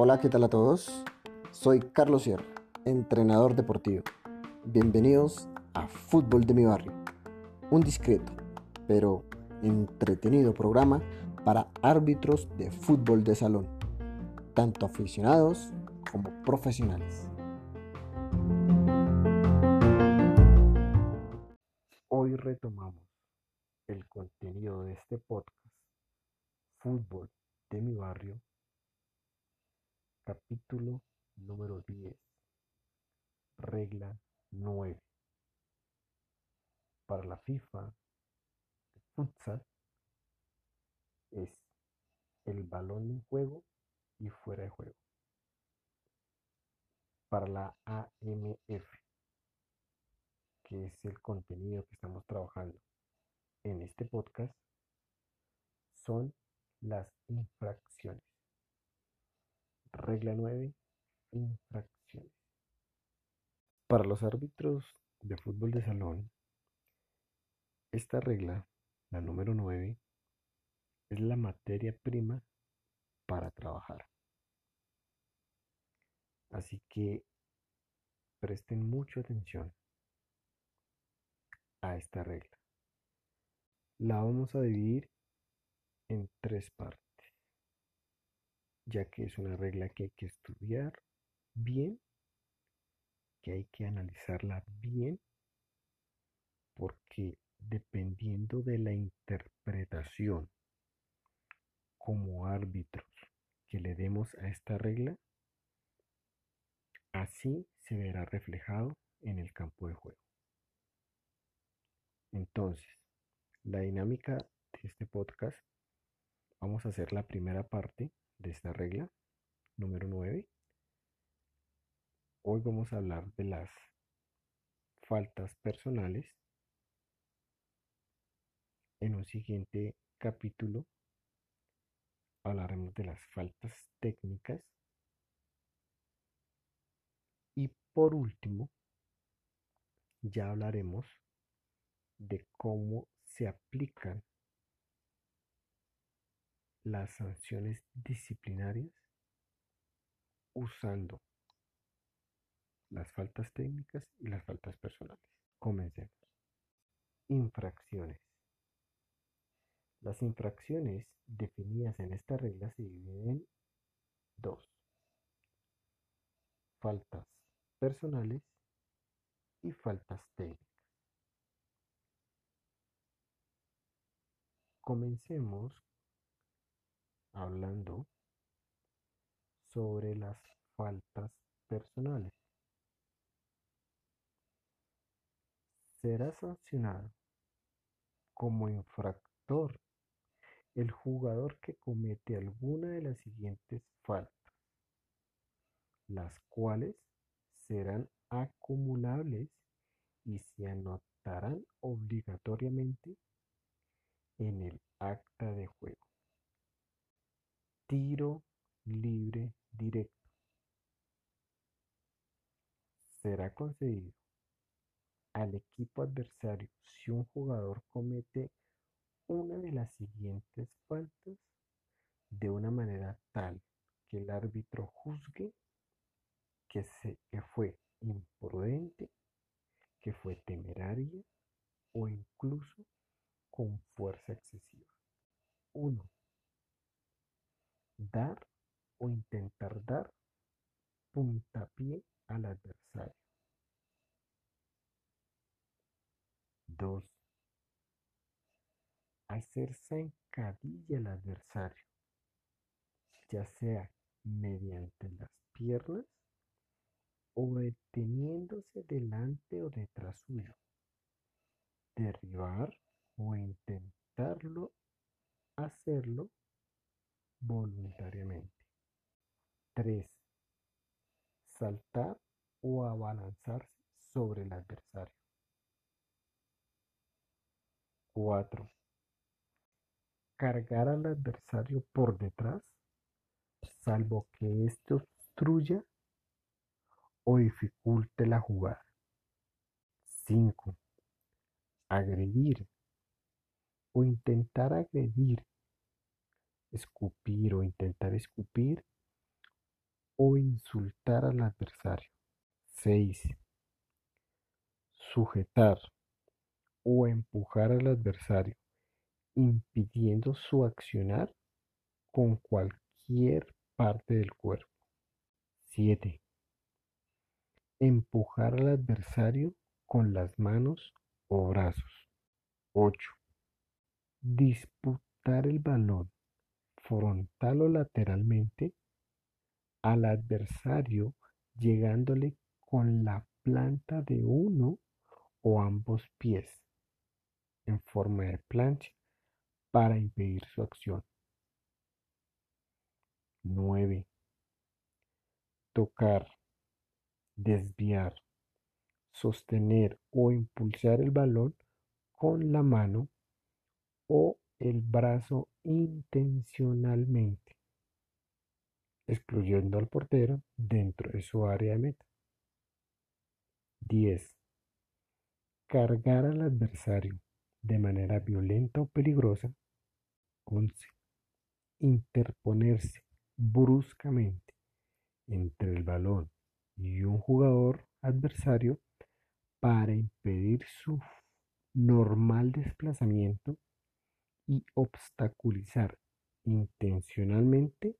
Hola, ¿qué tal a todos? Soy Carlos Sierra, entrenador deportivo. Bienvenidos a Fútbol de mi barrio, un discreto, pero entretenido programa para árbitros de fútbol de salón, tanto aficionados como profesionales. Retomamos el contenido de este podcast, Fútbol de mi barrio, capítulo número 10, regla 9. Para la FIFA, el futsal es el balón en juego y fuera de juego. Para la AMF, que es el contenido que estamos trabajando en este podcast, son las infracciones. Regla 9. Infracciones. Para los árbitros de fútbol de salón, esta regla, la número 9, es la materia prima para trabajar. Así que presten mucha atención a esta regla. La vamos a dividir en tres partes, ya que es una regla que hay que estudiar bien, que hay que analizarla bien, porque dependiendo de la interpretación como árbitros que le demos a esta regla, así se verá reflejado en el campo de juego. Entonces, la dinámica de este podcast, vamos a hacer la primera parte de esta regla, número 9. Hoy vamos a hablar de las faltas personales. En un siguiente capítulo hablaremos de las faltas técnicas. Y por último, ya hablaremos de cómo se aplican las sanciones disciplinarias usando las faltas técnicas y las faltas personales. Comencemos. Infracciones. Las infracciones definidas en esta regla se dividen en dos. Faltas personales y faltas técnicas. Comencemos hablando sobre las faltas personales. Será sancionado como infractor el jugador que comete alguna de las siguientes faltas, las cuales serán acumulables y se anotarán obligatoriamente en el acta de juego. Tiro libre directo. Será concedido al equipo adversario si un jugador comete una de las siguientes faltas de una manera tal que el árbitro juzgue que, se, que fue imprudente, que fue temeraria o incluso con fuerza excesiva. 1. Dar o intentar dar puntapié al adversario. 2. Hacer zancadilla al adversario, ya sea mediante las piernas o deteniéndose delante o detrás suyo. Derribar o intentarlo hacerlo voluntariamente. 3. Saltar o abalanzarse sobre el adversario. 4. Cargar al adversario por detrás, salvo que éste obstruya o dificulte la jugada. 5. Agredir o intentar agredir, escupir o intentar escupir o insultar al adversario. 6. Sujetar o empujar al adversario, impidiendo su accionar con cualquier parte del cuerpo. 7. Empujar al adversario con las manos o brazos. 8. Disputar el balón frontal o lateralmente al adversario llegándole con la planta de uno o ambos pies en forma de plancha para impedir su acción. 9. Tocar, desviar, sostener o impulsar el balón con la mano o el brazo intencionalmente, excluyendo al portero dentro de su área de meta. 10. Cargar al adversario de manera violenta o peligrosa. 11. Interponerse bruscamente entre el balón y un jugador adversario para impedir su normal desplazamiento y obstaculizar intencionalmente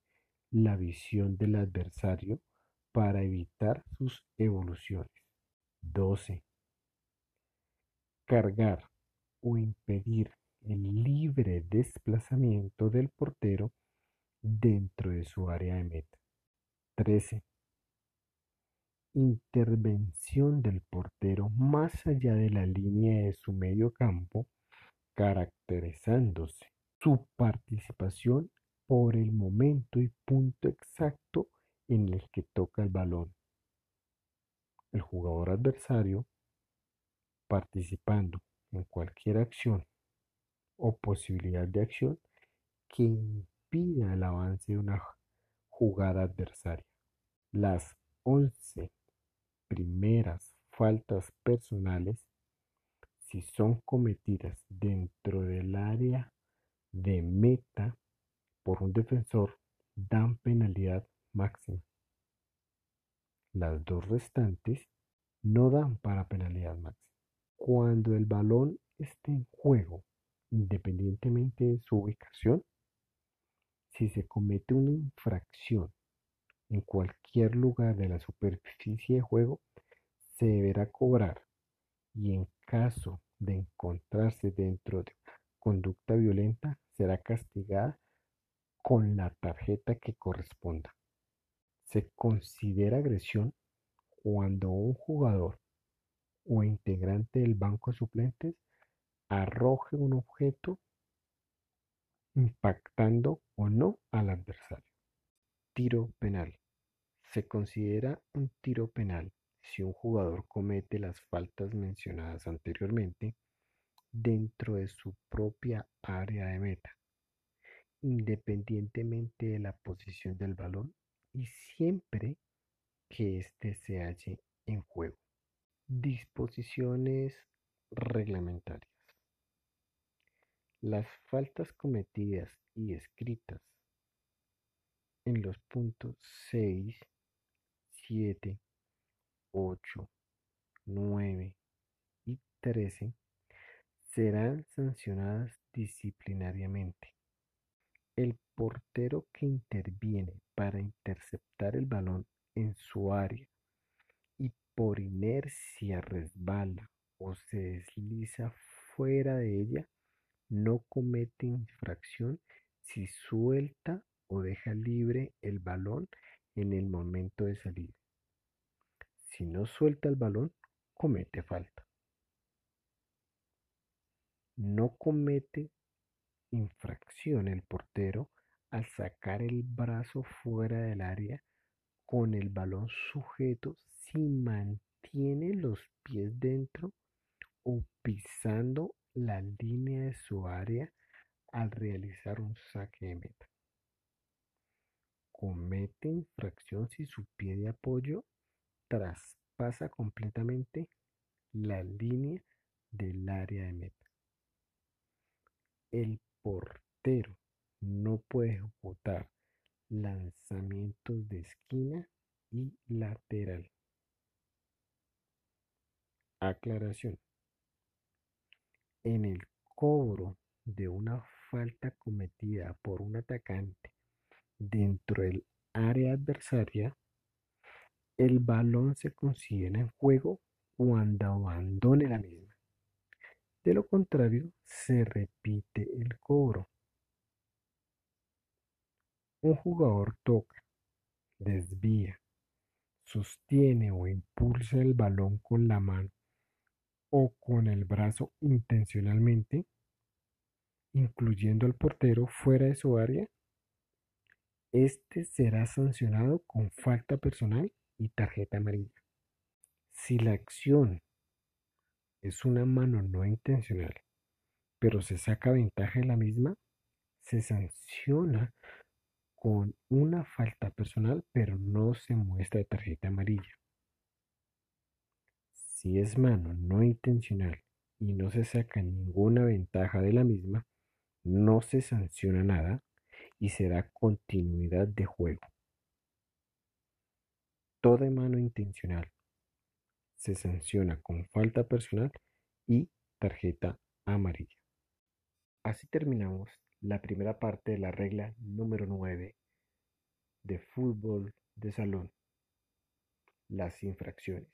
la visión del adversario para evitar sus evoluciones. 12. Cargar o impedir el libre desplazamiento del portero dentro de su área de meta. 13. Intervención del portero más allá de la línea de su medio campo, caracterizándose su participación por el momento y punto exacto en el que toca el balón. El jugador adversario participando en cualquier acción o posibilidad de acción que impida el avance de una jugada adversaria. Las 11 primeras faltas personales, si son cometidas dentro del área de meta por un defensor, dan penalidad máxima. Las dos restantes no dan para penalidad máxima. Cuando el balón esté en juego, independientemente de su ubicación, si se comete una infracción en cualquier lugar de la superficie de juego, se deberá cobrar y en caso de encontrarse dentro de conducta violenta, será castigada con la tarjeta que corresponda. Se considera agresión cuando un jugador o integrante del banco de suplentes arroje un objeto impactando o no al adversario. Tiro penal. Se considera un tiro penal si un jugador comete las faltas mencionadas anteriormente dentro de su propia área de meta, independientemente de la posición del balón y siempre que éste se halle en juego. Disposiciones reglamentarias. Las faltas cometidas y escritas en los puntos 6, 7, 8, 9 y 13 serán sancionadas disciplinariamente. El portero que interviene para interceptar el balón en su área por inercia resbala o se desliza fuera de ella, no comete infracción si suelta o deja libre el balón en el momento de salir. Si no suelta el balón, comete falta. No comete infracción el portero al sacar el brazo fuera del área con el balón sujeto si mantiene los pies dentro o pisando la línea de su área al realizar un saque de meta. Comete infracción si su pie de apoyo traspasa completamente la línea del área de meta. El portero no puede ejecutar lanzamientos de esquina y lateral. Aclaración. En el cobro de una falta cometida por un atacante dentro del área adversaria, el balón se considera en juego cuando abandone la misma. De lo contrario, se repite el cobro. Un jugador toca, desvía, sostiene o impulsa el balón con la mano o con el brazo intencionalmente, incluyendo al portero fuera de su área, este será sancionado con falta personal y tarjeta amarilla. Si la acción es una mano no intencional, pero se saca ventaja de la misma, se sanciona con una falta personal, pero no se muestra tarjeta amarilla. Si es mano no intencional y no se saca ninguna ventaja de la misma, no se sanciona nada y será continuidad de juego. Toda mano intencional se sanciona con falta personal y tarjeta amarilla. Así terminamos la primera parte de la regla número 9 de fútbol de salón, las infracciones.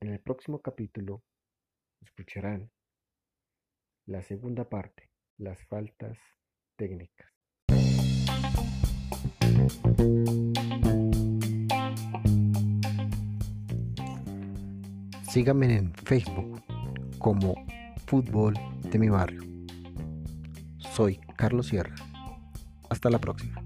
En el próximo capítulo escucharán la segunda parte, las faltas técnicas. Síganme en Facebook como Fútbol de mi Barrio. Soy Carlos Sierra. Hasta la próxima.